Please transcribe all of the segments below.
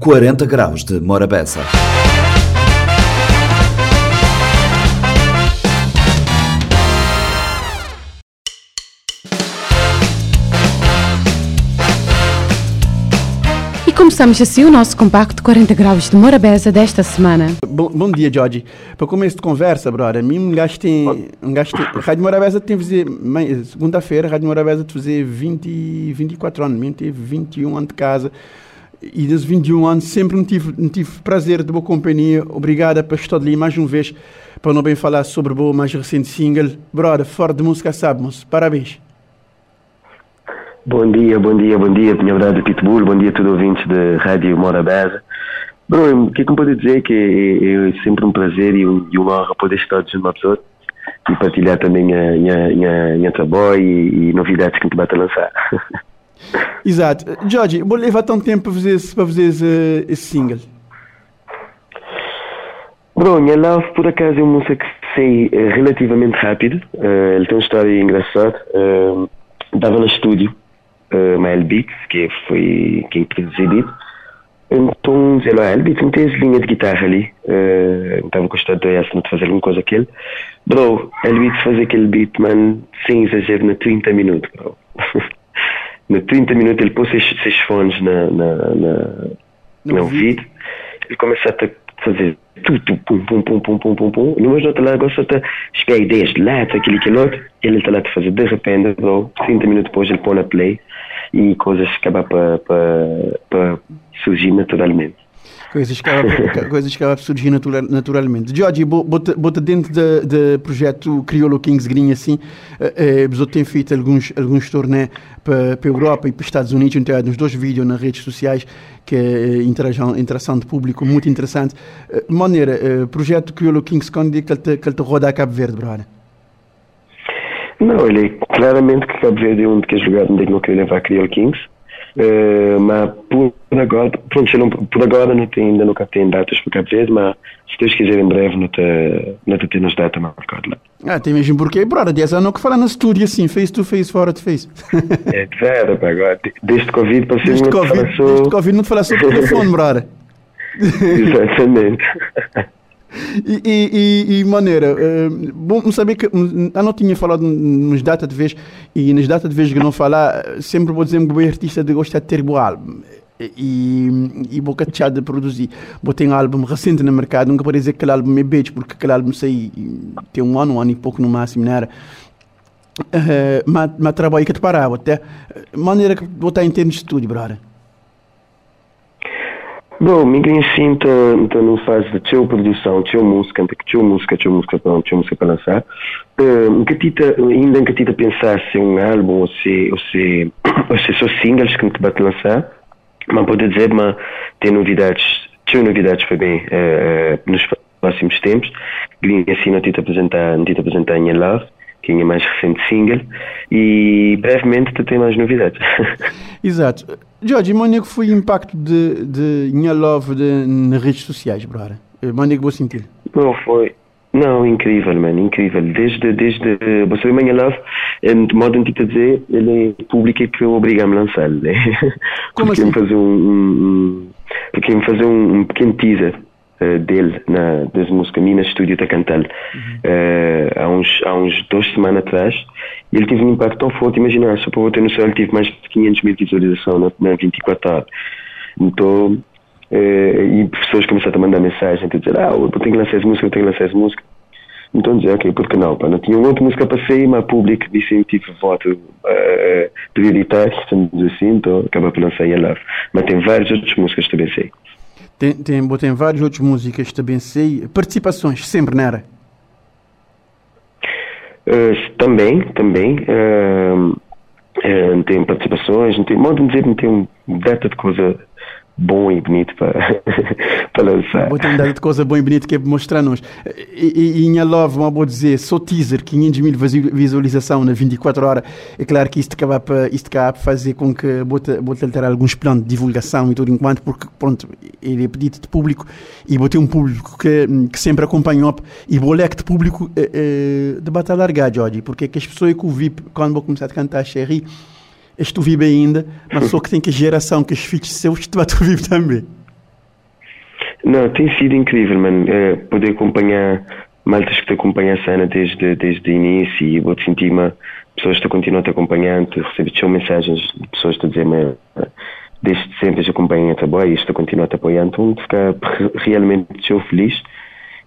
40 graus de Morabeza. E começamos assim o nosso compacto 40 graus de Morabeza desta semana. Bom, bom dia, Jorge. Para começo de conversa, brother, mim um gajo tem. Um gajo tem Rádio Morabeza tem fazer. Segunda-feira, Rádio Morabeza tem fazer 20, 24 anos. Mim tive 21 anos de casa. E desses 21 anos sempre não tive, não tive prazer de boa companhia. Obrigada por estar ali mais uma vez para não bem falar sobre o mais recente single. Brother, fora de música, sabemos. Parabéns. Bom dia, bom dia, bom dia, minha verdade Pitbull, bom dia a todos os ouvintes da Rádio Morabeza. Bro, o que é que posso dizer que é, é sempre um prazer e, um, e uma honra poder estar junto uma pessoa e partilhar também minha, minha, minha trabalho e, e novidades que a gente vai lançar. Exato. Jorge, vou levar tanto tempo para fazer, para fazer esse, esse single. Bro, minha Love por acaso é uma música que sei eh, relativamente rápido. Eh, ele tem uma história engraçada. Estava no estúdio, uh, Mael Beats, que foi quem produziu. Então, dizia lá, ele não tem essa linha de guitarra ali. Uh, estava gostando de de fazer alguma coisa aquele. Bro, ele beat fazer aquele beat, mano, sem exagero, na 30 minutos, bro. na 30 minutos ele pôs seus, seus fones na, na, na, No no ouvido. Ele começa a fazer tudo, pum, pum, pum, pum, pum, pum, pum. Depois outro lá gosta de espelhar ideias de lá, aquilo que outro. Ele está lá a fazer de repente, bro, 30 minutos depois ele põe na play e coisas acabam para surgir naturalmente. Coisas que acabam, coisas que surgir natura- naturalmente. Jorge, bo- bota, bota dentro do de, projeto Criolo Kings Green assim, eh, eh, tem feito alguns, alguns torneios para a Europa e para os Estados Unidos, então nos dois vídeos nas redes sociais, que é interação, interação de público, muito interessante. Eh, De maneira, eh, projeto Criolo Kings, quando é que ele te, que ele te roda a Cabo Verde, brother? Não, ele é claramente que Cabo Verde é um daqueles lugares onde eu não queria levar a Creole Kings. Eh, mas por agora, pronto, não, por agora não tem, ainda nunca tem datas para Cabo Verde, mas se Deus quiser em breve não te, não te temos data marcada lá. Ah, tem mesmo porque, brother, 10 anos que fala no estúdio assim, face to face, fora de face. É de vera, pá, agora, de- desde Covid para ser muito Covid, fala só- desde Covid não te falar sobre o telefone, brother. Exatamente. E, e, e, maneira, eh, bom saber que hum, eu não tinha falado nos datas de vez e nas datas de vez que não falar, sempre vou dizer que o artista de gosta de ter bom álbum e, e boca de de produzir. Vou ter um álbum recente no mercado, nunca pode dizer que aquele álbum é beijo, porque aquele álbum sei, tem um ano, um ano e pouco no máximo, não era? Eh, mas, mas trabalho que te parava, até eh, maneira que vou estar em termos de estúdio, brother. Bom, ninguém assim está numa fase de teu produção, teu música, teu música, teu música para teu música para lançar. Uh, que tita, ainda que tita pensar se é um álbum ou se ou se ou se só singles que te bate lançar, mas pode dizer, mas tem novidades, teu novidades foi bem uh, nos próximos tempos. Green assim não tita apresentar, não tita apresentar em Love, que é a mais recente single, e brevemente tu tem mais novidades. Exato. Jorge, que foi o impacto de, de Inha Love de, nas redes sociais, brother? Maneiro que vou sentir. Não, foi. Não, incrível, mano, incrível. Desde, desde, você vê Manhã Love, de modo antigo a dizer, ele é público que obriga-me a lançar, né? Como porque assim? me fazer um, um porque me fazer um, um pequeno teaser eh, dele, na, das músicas minhas, estúdio da cantar eh, há, uns, há uns duas semanas atrás, e ele teve um impacto tão forte, imagina, só para ter noção, ele teve mais de 500 mil visualizações na, na 24 horas. Então, eh, e pessoas começaram a mandar mensagem, a dizer, ah, eu tenho que lançar essa música, eu tenho que lançar essa música. Então dizer, ok, por que não? Pá? Não tinha outra música para sair, mas público disse que tive voto uh, prioritário, estamos assim, então acaba por lançar em Love. Mas tem várias outras músicas também sei. Tem, tem, tem várias outras músicas também sei. Participações, sempre, não era? Uh, também, também. Uh, uh, tem participações, tem, modo de dizer, tem um data de coisa bom e bonito para, para lançar. Vou ter dado de coisa boa e bonita que é mostrar-nos. E, em Love, uma boa dizer, só teaser, 500 mil visualização na 24 horas. É claro que isto acaba para, isto acaba fazer com que bota ter alguns planos de divulgação e tudo enquanto, porque pronto, ele é pedido de público e botei um público que, que sempre acompanhou e o leque de público é, é, de batalha largar, Jorge, porque é que as pessoas que o vi quando vou começar a cantar Cherry estou vivo ainda, mas só que tem que a geração, que os filhos seus estão vivo também. Não, tem sido incrível, mano. É, poder acompanhar maltas que te acompanham a cena desde, desde o início e vou-te sentir uma pessoas que continuam te acompanhando, recebo mensagens de pessoas que dizem desde sempre te acompanham a trabalho e isto continua a te apoiar, então de ficar realmente eu feliz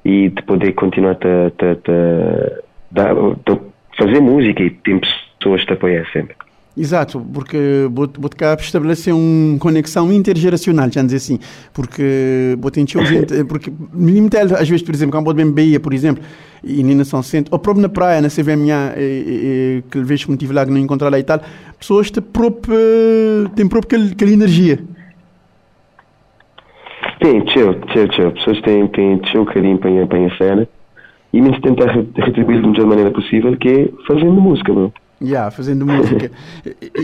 e de poder continuar a, a, a, a, fazer música e tem pessoas que te apoiam sempre. Exato, porque Botecap estabelecer uma conexão intergeracional, já dizer assim, porque potencial gente, porque limite às vezes, por exemplo, quando bem Bahia, por exemplo, e nem São Centro, ou próprio na praia, na CVMA, e, e, que vejo que tive lá que não encontrar lá e tal, pessoas têm próprio, têm próprio aquela, energia. Tem, tchau, tchau, tchau. Pessoas têm, têm tchau carinho para, para a cena e se tentar retribuir da melhor maneira possível, que é fazendo música, mano. Yeah, fazendo música.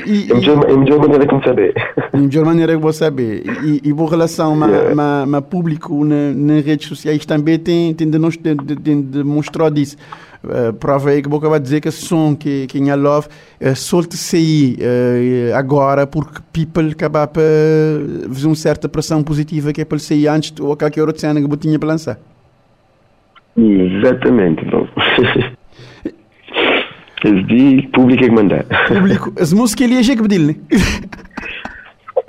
E, melhor, é a melhor maneira que saber. É a melhor maneira que vou saber. E, e boa relação com yeah. o público na, nas redes sociais também tem, tem, de, tem, tem demonstrado isso. Uh, prova aí que vou acabar de dizer que esse som que, que em Love uh, solte sair uh, agora porque people acaba para fazer uma certa pressão positiva que é para sair antes ou qualquer outra cena que eu tinha para lançar. Exatamente, bom. Eles dizem público é que manda. Público. As músicas ali é que pedir, né?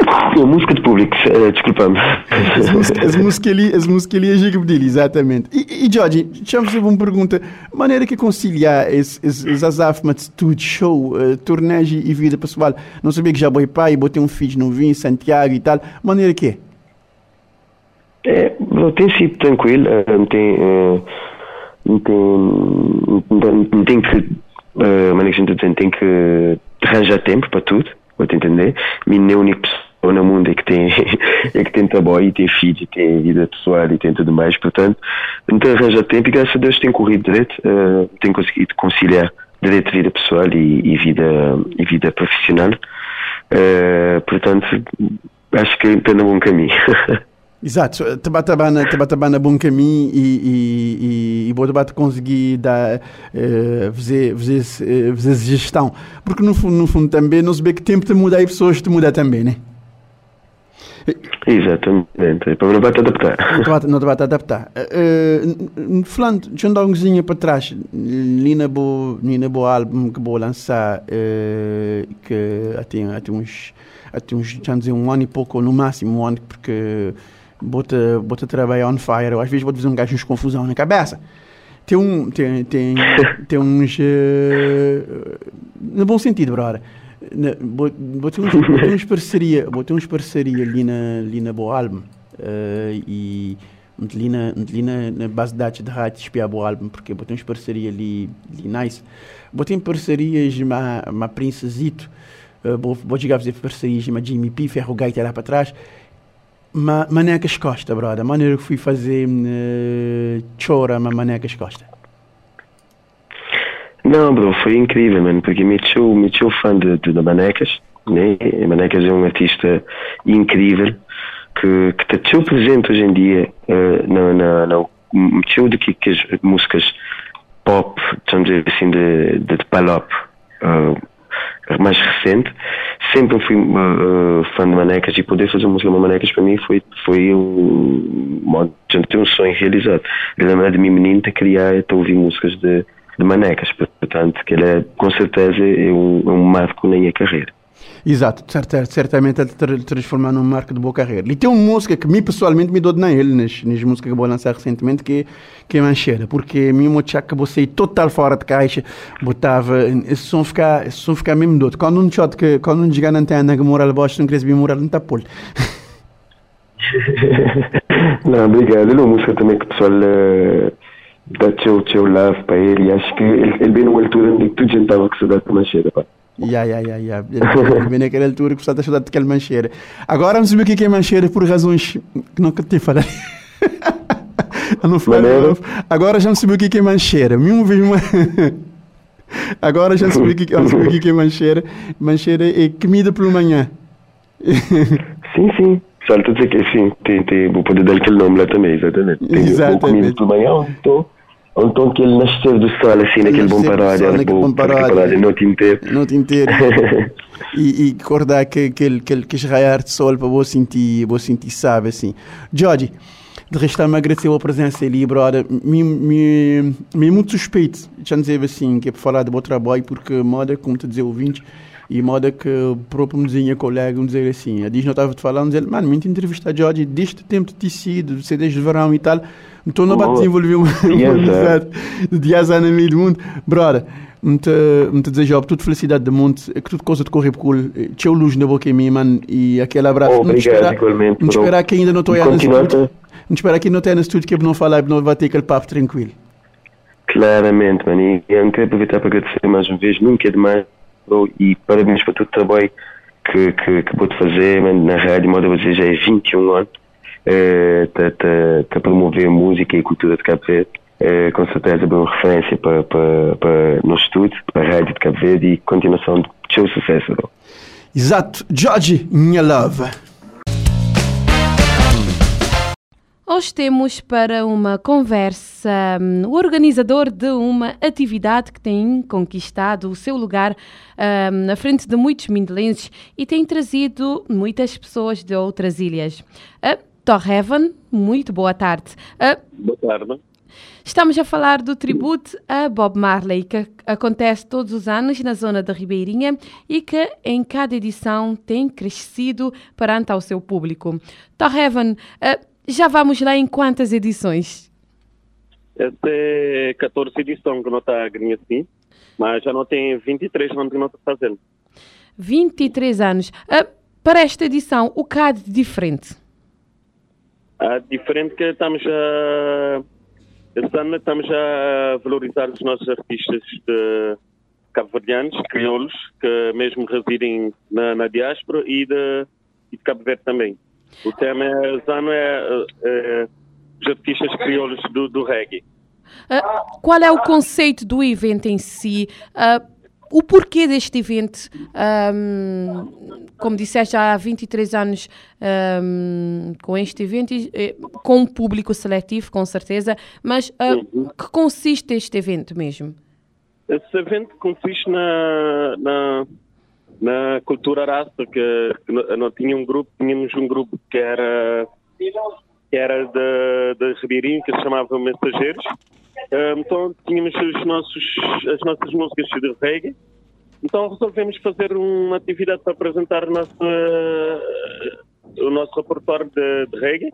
A música de público, desculpa-me. As, música, as músicas ali, as músicas ali que pedir, exatamente. E, e Jorge, deixa-me fazer uma pergunta. Maneira que conciliar esses azafmas de tudo, show, uh, torneio e vida pessoal? Não sabia que já boi pai, botei um filho no vinho, Santiago e tal. Maneira que é? É, tem sido tranquilo, uh, tem, uh, tem, tem que uh, mas a gente tem que arranjar tempo para tudo, vou te entender. Minha é única pessoa no mundo é que tem, é que tem trabalho e tem filhos e tem vida pessoal e tem tudo mais, portanto, então arranjar tempo e graças a Deus tem corrido direito, uh, tem conseguido conciliar direito vida pessoal e, e vida, e vida profissional. Uh, portanto, acho que está no bom caminho. Exato, Tabatabana, Tabatabana bom caminho e, e, e, e Botabata conseguir dar, uh, fazer, fazer, fazer gestão. Porque no fundo, no fundo também não se vê que tempo de mudar e pessoas de mudar também, né? Exatamente, para não te adaptar. Não te bate adaptar. Uh, falando, deixa eu um coisinha para trás, ali na boa, na boa álbum que vou lançar, uh, que até, até uns, até uns, já dizer, um ano e pouco, no máximo um ano, porque bota, bota trabalhar on fire. Eu, às vezes vou fazer um gajo de confusão na cabeça. Tem um. Tem, tem, tem uns. Uh, no bom sentido, brother. Botei uns, botei uns parceria, botei uns parceria ali na, ali na Boa Álbum. Uh, e ali na, ali na, na base de dados de rádio espiar Boa Álbum, porque botei uns parceria ali, ali nice. Botei parcerias com a Princesito. Uh, vou, vou chegar a fazer parcerias com a Jimmy P, Ferro Gaita lá para trás ma, manecas costa, brother. Maneira que fui fazer uh, chora, mas manecas costa. Não, bro, foi incrível, mano, porque me sou, me fã de, de, de Manecas, né? Manecas é um artista incrível que, que está presente hoje em dia uh, na, na, na meteu de que, que as músicas pop, vamos dizer assim, de, de, de palop, uh, mais recente, sempre fui uh, fã de Manecas e poder fazer música com Manecas para mim foi, foi um modo ter um sonho realizado. De mim menino de criar e ouvir músicas de, de Manecas, portanto, que ele é, com certeza é um, é um marco na minha carreira. Exato, certamente ele transformar num marco de boa carreira. E tem uma música que mim pessoalmente me dou de ele nas, nas músicas que vou lançar recentemente, que, que é Mancheira, porque mim o que vou sair total fora de caixa, botava, esse som ficar, esse som ficar mesmo doido. Quando um shot que, quando um chegar na antena que mora lá baixo, não queria subir morar, não está polo. não, obrigado. É uma música também que o pessoal uh, dá teu, teu love para ele, e acho que ele, ele vem numa altura onde tudo gente estava com saudade de Mancheira, pá. Ya, ya, ya, ya. Bem naquela altura que você está ajudando aquela mancheira. Agora vamos saber o que é mancheira por razões que nunca te falei. não Agora já não sabia o que é mancheira. Mesmo vez uma... Agora já sabia o que, o que é mancheira. Mancheira é comida pela manhã. sim, sim. Só estou dizer que sim, tem, tem, vou poder dar aquele nome lá também, exatamente. Tem exatamente. comida pela manhã, então então que ele nasceu do sol, assim, naquele bom paródia, naquele bom paródia, noite inteira. Noite inteira. e, e recordar que, que, que, que raiar de sol para você sentir, você sentir, sabe, assim. Jorge, De resto, me agradeceu a presença ali, brother. Me, me, me é muito suspeito, já dizer assim, que é para falar do meu trabalho, porque moda, como te dizer, ouvinte, e moda que o próprio mesinha colega me dizer assim, a diz não estava te falando, dizer, mano, muita entrevista a Jorge, deste tempo de tecido, CDs de verão e tal, então não vai desenvolver uma amizade de 10 anos no meio do mundo. Brother, muito, muito desejo tudo felicidade do mundo, que tudo coisa de correr cool, tchau luz na boca em mim, mano, e aquele abraço. Obrigado, igualmente. Não esperar que ainda não estou no estúdio. Não esperar que não tenha no estúdio que não falar, não vai ter aquele papo tranquilo. Claramente, mano, e eu quero aproveitar para agradecer mais uma vez, nunca é demais, e parabéns para todo o trabalho que, que, que pode fazer, na rádio, moda você já é 21 anos, uh, a promover música e cultura de Cabo Verde. Uh, com certeza é uma referência para, para, para no estudo, para a rádio de Cabo Verde e continuação de seu sucesso. Exato. Jorge, minha love. Hoje temos para uma conversa um, o organizador de uma atividade que tem conquistado o seu lugar um, na frente de muitos mindelenses e tem trazido muitas pessoas de outras ilhas. Uh, Torrevan, muito boa tarde. Uh, boa tarde. Estamos a falar do tributo a Bob Marley, que acontece todos os anos na zona da Ribeirinha e que em cada edição tem crescido perante ao seu público. Torrevan, uh, já vamos lá em quantas edições? Esta é 14 edição que não está a ganhar assim, mas já não tem 23 anos que não está fazendo. 23 anos. Uh, para esta edição, o que há de diferente? Há diferente que estamos a... Este ano estamos a valorizar os nossos artistas de cabo-verdianos, crioulos, que mesmo residem na, na diáspora e de, e de Cabo Verde também. O tema é, este ano é, é os artistas crioulos do, do reggae. Uh, qual é o conceito do evento em si? Uh, o porquê deste evento? Um, como disseste, há 23 anos um, com este evento, com um público seletivo, com certeza, mas uh, uhum. que consiste este evento mesmo? Esse evento consiste na, na na cultura raça, que, que não, tinha um grupo, tínhamos um grupo que era que era de, de Ribeirinho, que se chamava Mensageiros. Então tínhamos os nossos, as nossas músicas de reggae. Então resolvemos fazer uma atividade para apresentar o nosso, o nosso repertório de, de reggae,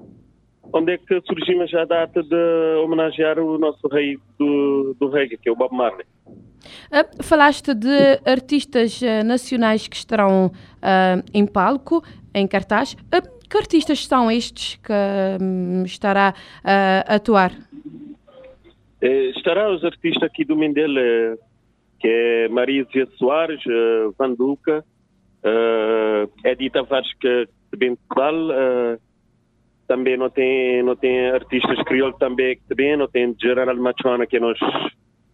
onde é que surgiu já a data de homenagear o nosso rei do, do reggae, que é o Bob Marley. Uh, falaste de artistas uh, nacionais que estarão uh, em palco, em cartaz. que artistas são estes que um, estará a atuar? Eh, estará os artistas aqui do Mendele, que é Maria Zé Soares, uh, Van Duca, uh, Edi Tavares, que também de uh, também não tem, não tem artistas crioulos também que também, não tem General Machona, que é nós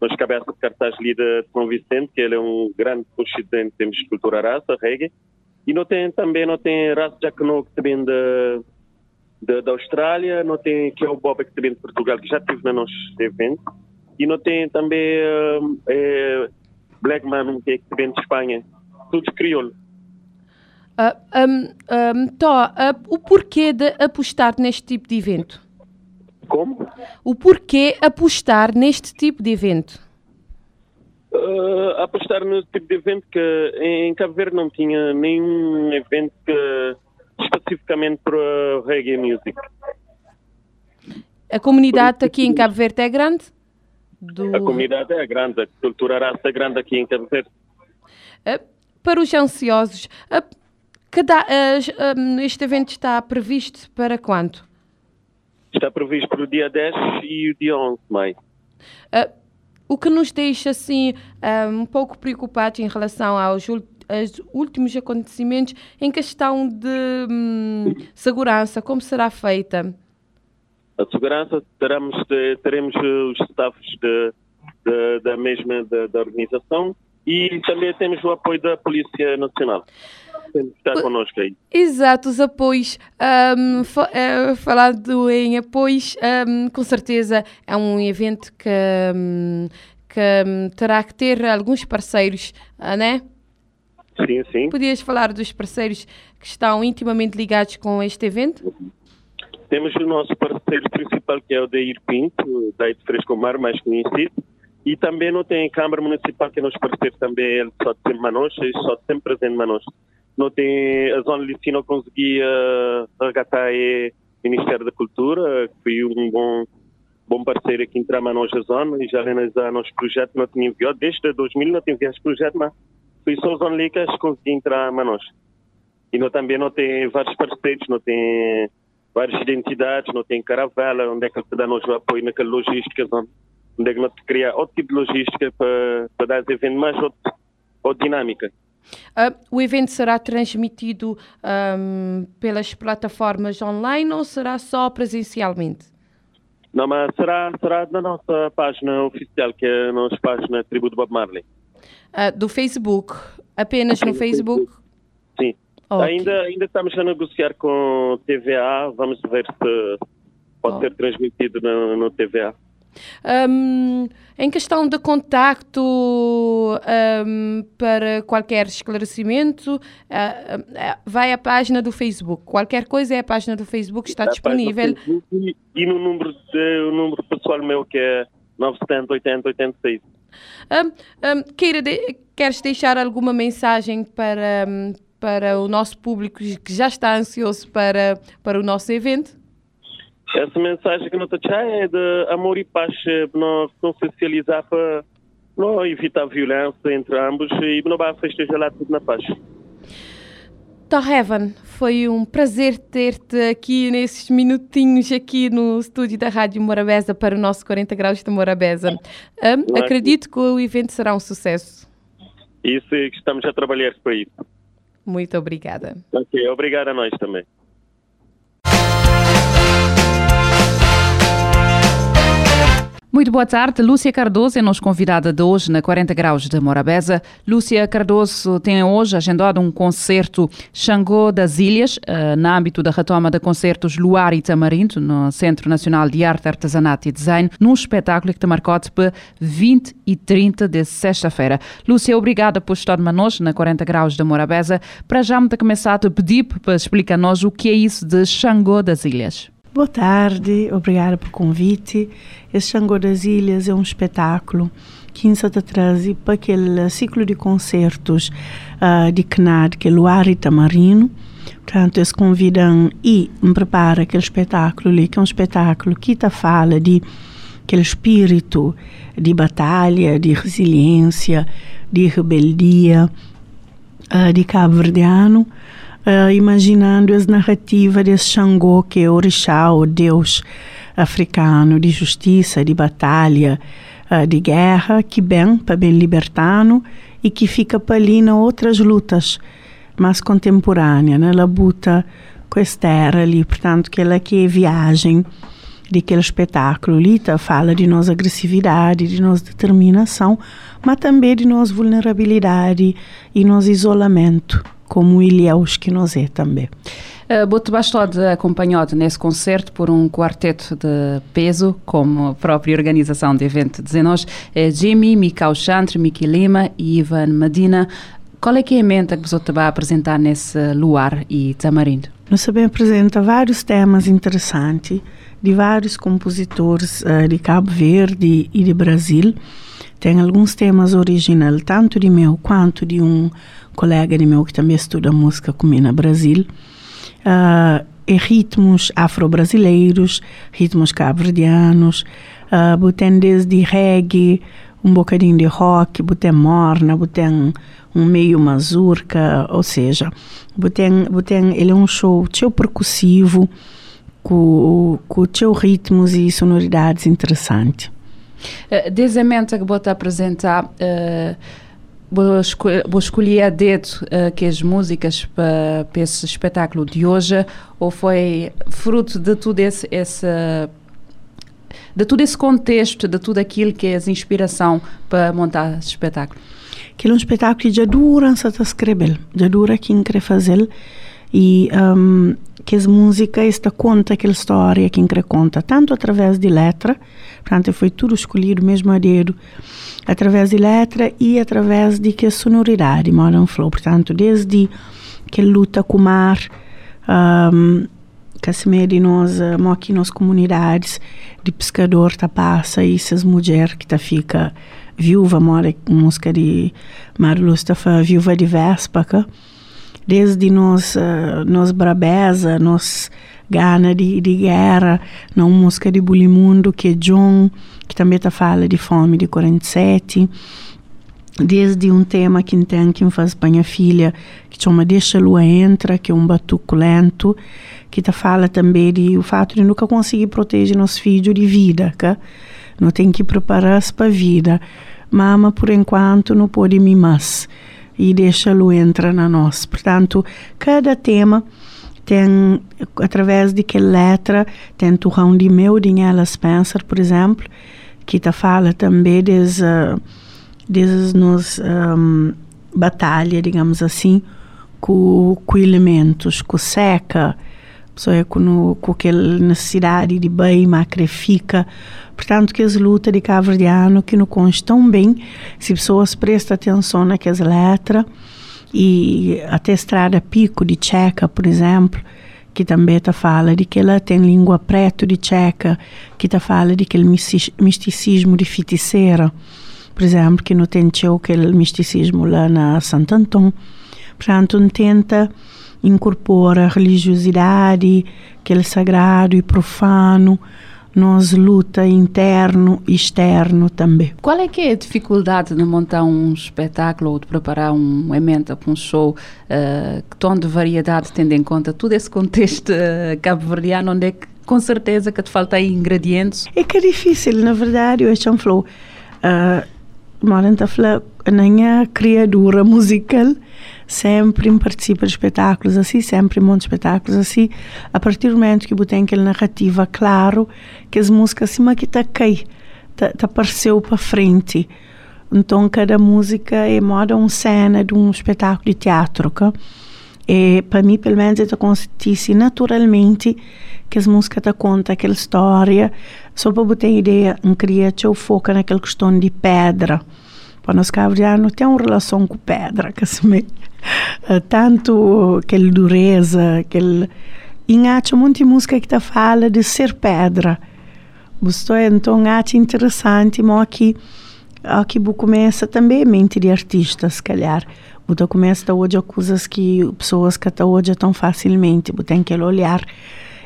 nós cabeça de cartaz ali de São Vicente, que ele é um grande conhecido em termos de cultura raça, reggae. E não tem, também não tem raça Jacno, que também da, da Austrália, não tem que é o Bob, que também de Portugal, que já esteve no nosso evento. E não tem também é, Blackman, que também de Espanha. Todos crioulo. Uh, um, um, Tó, uh, o porquê de apostar neste tipo de evento? Como? O porquê apostar neste tipo de evento? Uh, apostar neste tipo de evento que em Cabo Verde não tinha nenhum evento que, especificamente para reggae music. A comunidade aqui em Cabo Verde é grande? Do... A comunidade é grande, a cultura raça é grande aqui em Cabo Verde. Uh, para os ansiosos, uh, cada, este evento está previsto para quanto? Está previsto para o dia 10 e o dia 11 de maio. Uh, o que nos deixa assim uh, um pouco preocupados em relação aos, aos, últimos acontecimentos em questão de hum, segurança, como será feita? A segurança teremos, teremos os staffs de, de, da mesma da, da organização e também temos o apoio da Polícia Nacional está connosco aí. Exato, os apoios. Um, fa uh, falando em apoios, um, com certeza é um evento que, que terá que ter alguns parceiros, uh, né? Sim, sim. Podias falar dos parceiros que estão intimamente ligados com este evento? Temos o nosso parceiro principal, que é o Deir Pinto, daí de Fresco Mar, mais conhecido. E também não tem Câmara Municipal, que é nosso parceiro também, ele só tem Manos, e só tem presente Manos. Não tem, a Zona Lici não conseguia resgatar o Ministério da Cultura, que foi um bom, bom parceiro aqui entre a Manos e a Zona, e já realizar nosso projeto, não tinha enviado, desde 2000 não tinha enviado projeto, mas foi só a Zona Lici que consegui entrar a Manos. E não, também não tem vários parceiros, não tem várias identidades, não tem caravela, onde é que ele dá o apoio naquela logística, onde é que nós criar outro tipo de logística para, para dar esse evento mais outra, outra dinâmica. Uh, o evento será transmitido um, pelas plataformas online ou será só presencialmente? Não, mas será, será na nossa página oficial, que é a nossa página Tribo do Bob Marley. Uh, do Facebook? Apenas no Facebook? Sim. Okay. Ainda, ainda estamos a negociar com TVA, vamos ver se pode oh. ser transmitido no, no TVA. Um, em questão de contacto um, para qualquer esclarecimento, uh, uh, vai à página do Facebook. Qualquer coisa é a página do Facebook, está disponível. E, e, no número, de, o número pessoal meu que é 970 80 86. Um, um, de, queres deixar alguma mensagem para, para o nosso público que já está ansioso para, para o nosso evento? Essa mensagem que nós temos é de amor e paz, para não socializar, para não evitar violência entre ambos e não vai festejar lá tudo na paz. Heaven, foi um prazer ter-te aqui nesses minutinhos aqui no estúdio da Rádio Morabeza para o nosso 40 Graus de Morabeza. Um, acredito que o evento será um sucesso. Isso, estamos a trabalhar para isso. Muito obrigada. Ok, obrigado a nós também. Muito boa tarde. Lúcia Cardoso é nossa convidada de hoje na 40 Graus de Morabeza. Lúcia Cardoso tem hoje agendado um concerto Xangô das Ilhas, uh, no âmbito da retoma de concertos Luar e Tamarindo, no Centro Nacional de Arte, Artesanato e Design, num espetáculo que te marcou para 20 e 30 de sexta-feira. Lúcia, obrigada por estar conosco na 40 Graus de Morabeza. Para já me começar a pedir para explicar-nos o que é isso de Xangô das Ilhas. Boa tarde, obrigada pelo convite. Esse Xangô das Ilhas é um espetáculo que nos traz para aquele ciclo de concertos uh, de CNAD, que é Luar e Tamarino. Portanto, eles convidam e me prepara aquele espetáculo ali, que é um espetáculo que está fala de aquele espírito de batalha, de resiliência, de rebeldia uh, de cabo-verdiano uh, imaginando as narrativas desse Xangô, que é orixá, o deus africano de justiça, de batalha, uh, de guerra, que bem para bem libertano e que fica para ali nas outras lutas mais contemporâneas, né? Ela buta com a terra ali, portanto, que ela que é viagem de aquele espetáculo ali, tá, fala de nossa agressividade, de nossa determinação, mas também de nossa vulnerabilidade e nosso isolamento como Ilhéus que nós é também. Uh, Bote Bastode acompanhado nesse concerto por um quarteto de peso, como a própria organização do evento dizemos, é Jimmy, Mikau Chantre, Miki Lima e Ivan Medina. Qual é que é a mente que você vai apresentar nesse Luar e Tamarindo? Nós também apresenta vários temas interessantes de vários compositores uh, de Cabo Verde e de Brasil. Tem alguns temas originais, tanto de meu quanto de um colega de meu que também estuda música comigo no Brasil. Uh, e ritmos afro-brasileiros, ritmos cabo-verdianos, uh, tem desde reggae, um bocadinho de rock, tem morna, tem um meio mazurca, ou seja, tem, tem, ele é um show teu percussivo, com, com teu ritmos e sonoridades interessantes. Uh, desde a mente que te apresentar, uh, vou, escolher, vou escolher a dedo uh, que as músicas para, esse espetáculo de hoje, ou foi fruto de tudo esse, esse de todo esse contexto, de tudo aquilo que é a inspiração para montar esse espetáculo? Que é um espetáculo que já dura a escrever, já dura quem quer fazer e um, que as músicas esta conta aquela história quem quer conta, tanto através de letra, portanto foi tudo escolhido mesmo a dedo, através de letra e através de que sonoridade, modern flow, portanto desde que luta com o mar, um, que de nós, aqui nas comunidades de pescador tá passa e essas mulheres que tá fica viúva, mora música de Marluz tá viúva de Vespa, desde nós, uh, nós brabeza, nós gana de, de guerra, na música de Bulimundo, que é John, que também tá fala de fome de 47, desde um tema que tem que faz para minha filha, que chama Deixa a Lua Entra, que é um batuco lento, que tá fala também de o fato de nunca conseguir proteger nosso filho de vida, que não tem que preparar-se para a vida. Mama, por enquanto, não pode mimar e deixa a lua entrar na nós. Portanto, cada tema tem, através de que letra, tem Turrão de Meu, Ella Spencer, por exemplo, que tá fala também des, uh, des nos um, batalha, digamos assim, com, com elementos, com seca, pessoa com, com aquela necessidade de bem, macrifica. Portanto, que as lutas de caverdiano que não constam bem, se pessoas prestam atenção naquelas letras, e até estrada Pico de Tcheca, por exemplo, que também está fala de que ela tem língua preto de Tcheca, que está fala de aquele misticismo de feiticeira, por exemplo, que não tem aquele misticismo lá na Santo Antão. Portanto, tenta incorpora a religiosidade, aquele sagrado e profano, nós luta interno e externo também. Qual é que é a dificuldade de montar um espetáculo ou de preparar um evento para um show? Uh, que tom de variedade, tendo em conta todo esse contexto uh, cabo-verdiano, onde é que com certeza que te falta aí ingredientes? É que é difícil, na verdade, eu acho que falou, uh, Moranta falou, a minha criadura musical sempre participa de espetáculos assim, sempre monta espetáculos assim, a partir do momento que tem aquela narrativa claro, que as músicas acima que está cai, tá, tá apareceu para frente. Então cada música é moda uma cena de um espetáculo de teatro, que e para mim pelo menos é acontece naturalmente que as músicas te contam aquela história, só para ter ideia, um eu foca naquela questão de pedra. Para nós não tem uma relação com pedra, que se me eh, tanto aquela dureza, aquele... E há muita música que fala de ser pedra. Isto é, então, acho interessante, mas aqui, aqui começa também a mente de artistas, se calhar. Você começa a hoje coisas que pessoas que estão hoje tão facilmente, você tem que olhar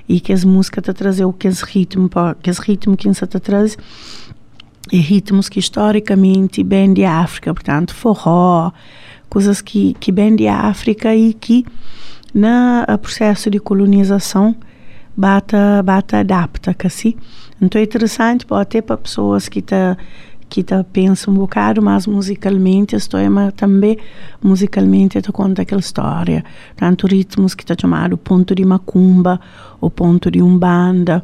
e que as músicas te trazem o que esse ritmo, que esse ritmo que você te traz e ritmos que historicamente vêm de África, portanto, forró, coisas que, que vêm de África e que no processo de colonização bata, bata adapta, assim. Então é interessante até para pessoas que tá que tá pensam um bocado mais musicalmente história, mas também musicalmente te conta aquela história. Tanto ritmos que está chamado ponto de macumba ou ponto de umbanda.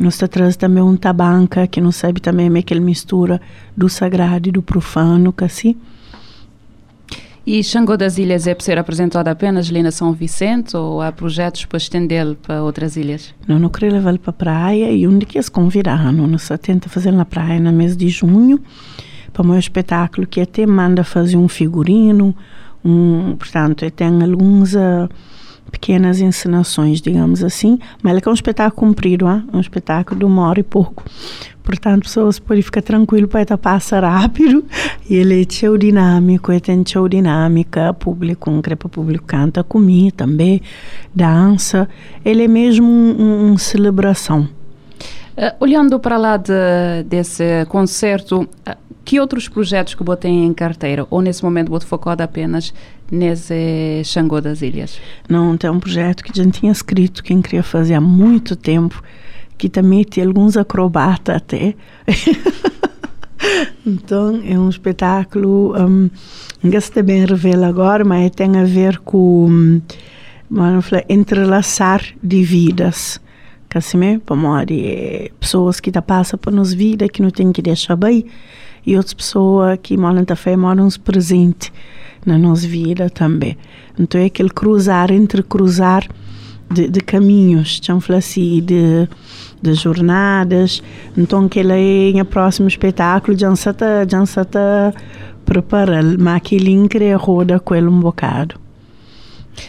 Nós traz também um tabanca, que não sabe também é aquela mistura do sagrado e do profano, assim. E Xangô das Ilhas é para ser apresentado apenas ali na São Vicente ou há projetos para estendê-lo para outras ilhas? Não, não queria levá-lo para a praia e onde que eles convidaram, nós tenta fazer na praia no mês de junho, para o meu espetáculo que até manda fazer um figurino, um, portanto, tem alguns... Uh, pequenas encenações, digamos assim, mas é, é um espetáculo comprido, hein? é um espetáculo de uma hora e pouco. Portanto, pessoas podem ficar tranquilo para ele passar rápido e ele é show dinâmico, ele tem show dinâmica, público, um crepa público canta comigo também, dança, ele é mesmo uma um, um celebração. Uh, olhando para lá de, desse concerto, uh, que outros projetos que tem em carteira? Ou nesse momento você focado apenas nesse Xangô das Ilhas? Não, tem um projeto que gente tinha escrito, que queria fazer há muito tempo, que também tem alguns acrobatas até. então, é um espetáculo, um, não bem revela agora, mas tem a ver com, um, falar, entrelaçar de vidas. Que assim, para de pessoas que passam por nos vida, que não tem que deixar bem, e outras pessoas que moram da fé moram uns presente na nossa vida também. Então é aquele cruzar, entre cruzar de, de caminhos, assim, de, de jornadas. Então que ele é em próximo espetáculo já está já está preparando, mas que ele queria roda com ele um bocado.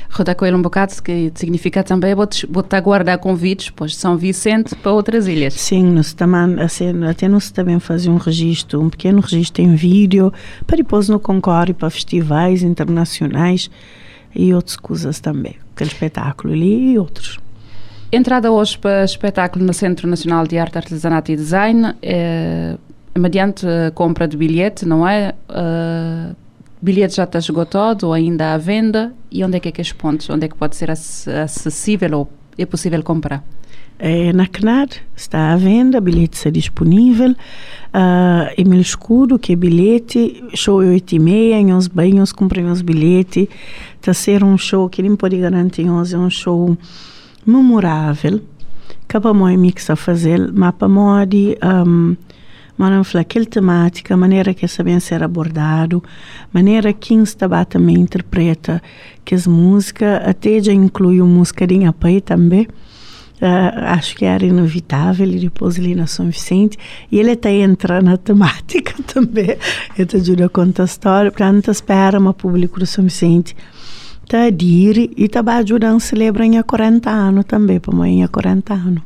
Rodar com ele um bocado, que significa também a guardar convites para São Vicente para outras ilhas. Sim, nós também, assim, até nós também fazer um registro, um pequeno registro em vídeo, para depois no concorre para festivais internacionais e outras coisas também. Aquele espetáculo ali e outros. Entrada hoje para espetáculo no Centro Nacional de Arte, Artesanato e Design, é, mediante compra de bilhete, não é? Uh, bilhete já está esgotado ou ainda à venda? E onde é que é que os pontos? Onde é que pode ser acessível ou é possível comprar? É, na CNAR está à venda, bilhete está disponível. Uh, Emílio Escudo, que é bilhete, show 8 e meia, em os banhos, comprem os bilhetes. Está a ser um show que nem pode garantir, é um show memorável. Mix a fazer, mapa modi, um, mas falar aquela temática, a maneira que sabem ser abordado, maneira que está também interpreta que as músicas, até já inclui uma música de pai também. Uh, acho que era inevitável e depois ali na São Vicente e ele até entra na temática também ele ajuda a contar a história portanto espera uma público do São Vicente tá dir e tá ajudando a celebrar em 40 anos também para em 40 anos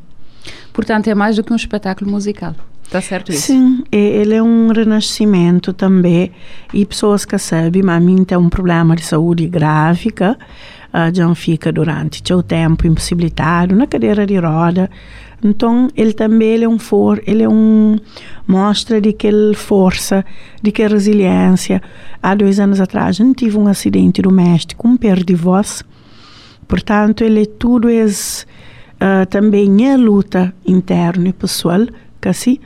portanto é mais do que um espetáculo musical Está certo isso? Sim, ele é um renascimento também. E pessoas que sabem, mim tem um problema de saúde grave, uh, já fica durante seu tempo impossibilitado na cadeira de roda. Então, ele também ele é um for, ele é um mostra de que força, de que resiliência. Há dois anos atrás, eu tive um acidente doméstico, um perda de voz. Portanto, ele é tudo é uh, também é luta interna e pessoal, que assim,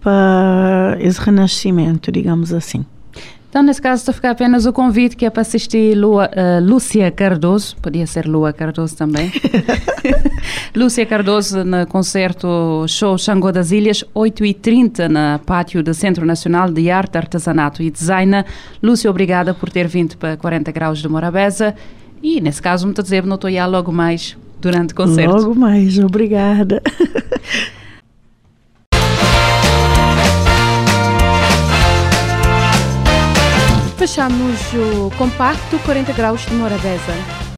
para esse renascimento, digamos assim. Então, nesse caso, está a ficar apenas o convite que é para assistir Lua, uh, Lúcia Cardoso, podia ser Lua Cardoso também. Lúcia Cardoso no concerto Show Xangô das Ilhas, 8h30 na pátio do Centro Nacional de Arte, Artesanato e Design. Lúcia, obrigada por ter vindo para 40 Graus de Morabeza e, nesse caso, me dizer, não estou logo mais durante o concerto. Logo mais, obrigada. Fechamos o compacto 40 graus de Morabeza.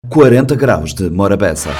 40 graus de Morabeza.